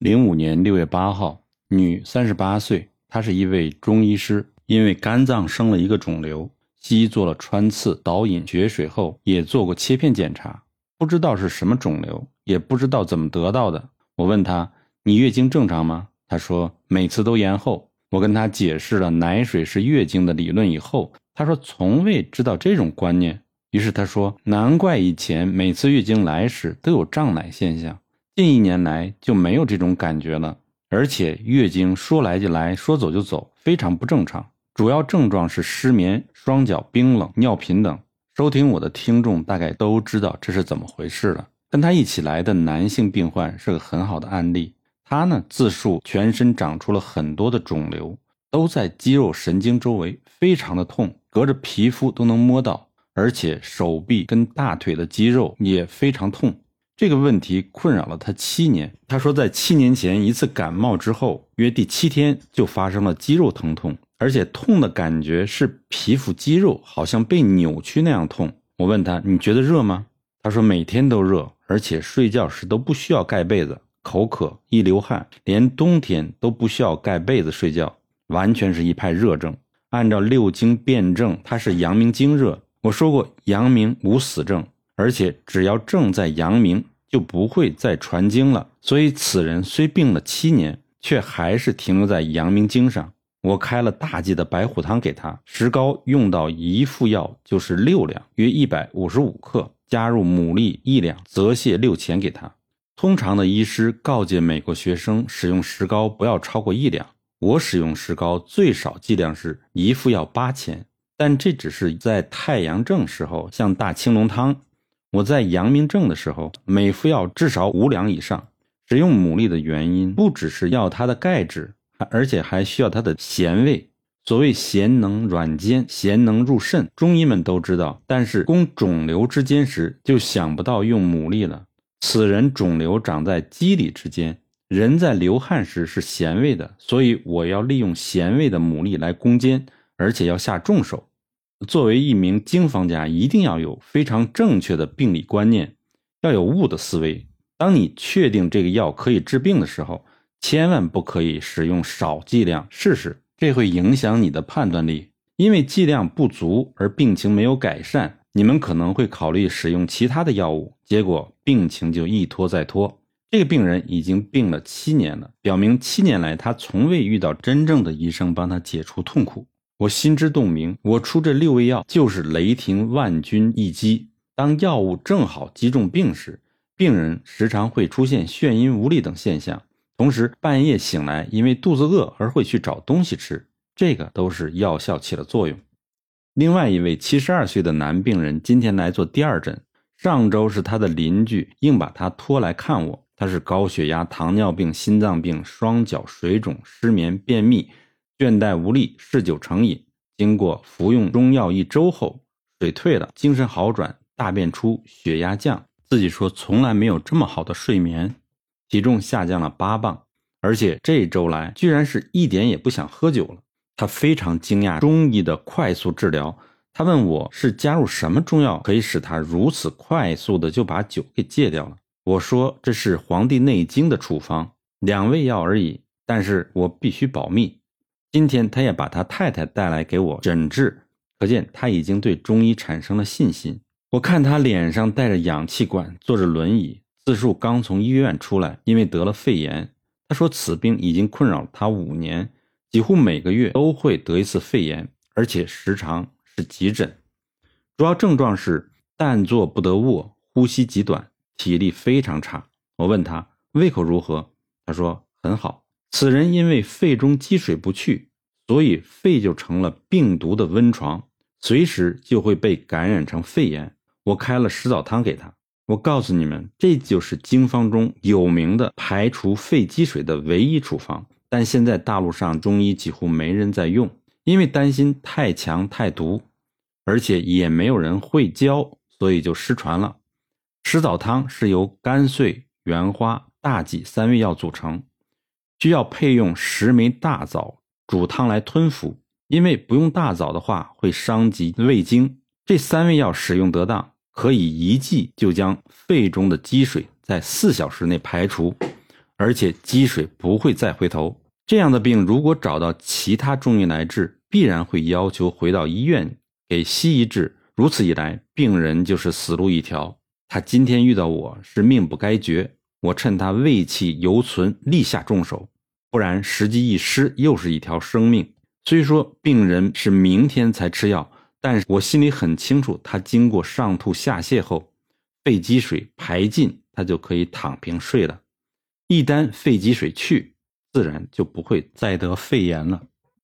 零五年六月八号，女，三十八岁，她是一位中医师，因为肝脏生了一个肿瘤，西医做了穿刺、导引血水后，也做过切片检查，不知道是什么肿瘤，也不知道怎么得到的。我问她：“你月经正常吗？”她说：“每次都延后。”我跟她解释了奶水是月经的理论以后，她说从未知道这种观念。于是她说：“难怪以前每次月经来时都有胀奶现象。”近一年来就没有这种感觉了，而且月经说来就来，说走就走，非常不正常。主要症状是失眠、双脚冰冷、尿频等。收听我的听众大概都知道这是怎么回事了。跟他一起来的男性病患是个很好的案例。他呢自述全身长出了很多的肿瘤，都在肌肉神经周围，非常的痛，隔着皮肤都能摸到，而且手臂跟大腿的肌肉也非常痛。这个问题困扰了他七年。他说，在七年前一次感冒之后，约第七天就发生了肌肉疼痛，而且痛的感觉是皮肤肌肉好像被扭曲那样痛。我问他：“你觉得热吗？”他说：“每天都热，而且睡觉时都不需要盖被子。口渴，一流汗，连冬天都不需要盖被子睡觉，完全是一派热症。按照六经辨证，他是阳明经热。我说过，阳明无死症，而且只要正在阳明。”就不会再传经了。所以此人虽病了七年，却还是停留在阳明经上。我开了大剂的白虎汤给他，石膏用到一副药就是六两，约一百五十五克，加入牡蛎一两，泽泻六钱给他。通常的医师告诫美国学生使用石膏不要超过一两。我使用石膏最少剂量是一副药八钱，但这只是在太阳症时候，像大青龙汤。我在阳明症的时候，每服药至少五两以上。使用牡蛎的原因不只是要它的钙质，而且还需要它的咸味。所谓咸能软坚，咸能入肾，中医们都知道。但是攻肿瘤之间时，就想不到用牡蛎了。此人肿瘤长在肌理之间，人在流汗时是咸味的，所以我要利用咸味的牡蛎来攻坚，而且要下重手。作为一名经方家，一定要有非常正确的病理观念，要有悟的思维。当你确定这个药可以治病的时候，千万不可以使用少剂量试试，这会影响你的判断力。因为剂量不足而病情没有改善，你们可能会考虑使用其他的药物，结果病情就一拖再拖。这个病人已经病了七年了，表明七年来他从未遇到真正的医生帮他解除痛苦。我心知肚明，我出这六味药就是雷霆万钧一击。当药物正好击中病时，病人时常会出现眩晕无力等现象，同时半夜醒来因为肚子饿而会去找东西吃，这个都是药效起了作用。另外一位七十二岁的男病人今天来做第二诊，上周是他的邻居硬把他拖来看我，他是高血压、糖尿病、心脏病、双脚水肿、失眠、便秘。倦怠无力，嗜酒成瘾。经过服用中药一周后，水退了，精神好转，大便出，血压降。自己说从来没有这么好的睡眠，体重下降了八磅，而且这一周来居然是一点也不想喝酒了。他非常惊讶中医的快速治疗。他问我是加入什么中药可以使他如此快速的就把酒给戒掉了。我说这是《黄帝内经》的处方，两味药而已，但是我必须保密。今天他也把他太太带来给我诊治，可见他已经对中医产生了信心。我看他脸上带着氧气管，坐着轮椅，自述刚从医院出来，因为得了肺炎。他说此病已经困扰他五年，几乎每个月都会得一次肺炎，而且时常是急诊。主要症状是但坐不得卧，呼吸极短，体力非常差。我问他胃口如何，他说很好。此人因为肺中积水不去，所以肺就成了病毒的温床，随时就会被感染成肺炎。我开了石枣汤给他。我告诉你们，这就是经方中有名的排除肺积水的唯一处方。但现在大陆上中医几乎没人在用，因为担心太强太毒，而且也没有人会教，所以就失传了。石枣汤是由甘穗、原花、大戟三味药组成。需要配用十枚大枣煮汤来吞服，因为不用大枣的话会伤及胃经。这三味药使用得当，可以一剂就将肺中的积水在四小时内排除，而且积水不会再回头。这样的病如果找到其他中医来治，必然会要求回到医院给西医治。如此一来，病人就是死路一条。他今天遇到我是命不该绝，我趁他胃气犹存，立下重手，不然时机一失，又是一条生命。虽说病人是明天才吃药，但是我心里很清楚，他经过上吐下泻后，肺积水排尽，他就可以躺平睡了。一旦肺积水去，自然就不会再得肺炎了。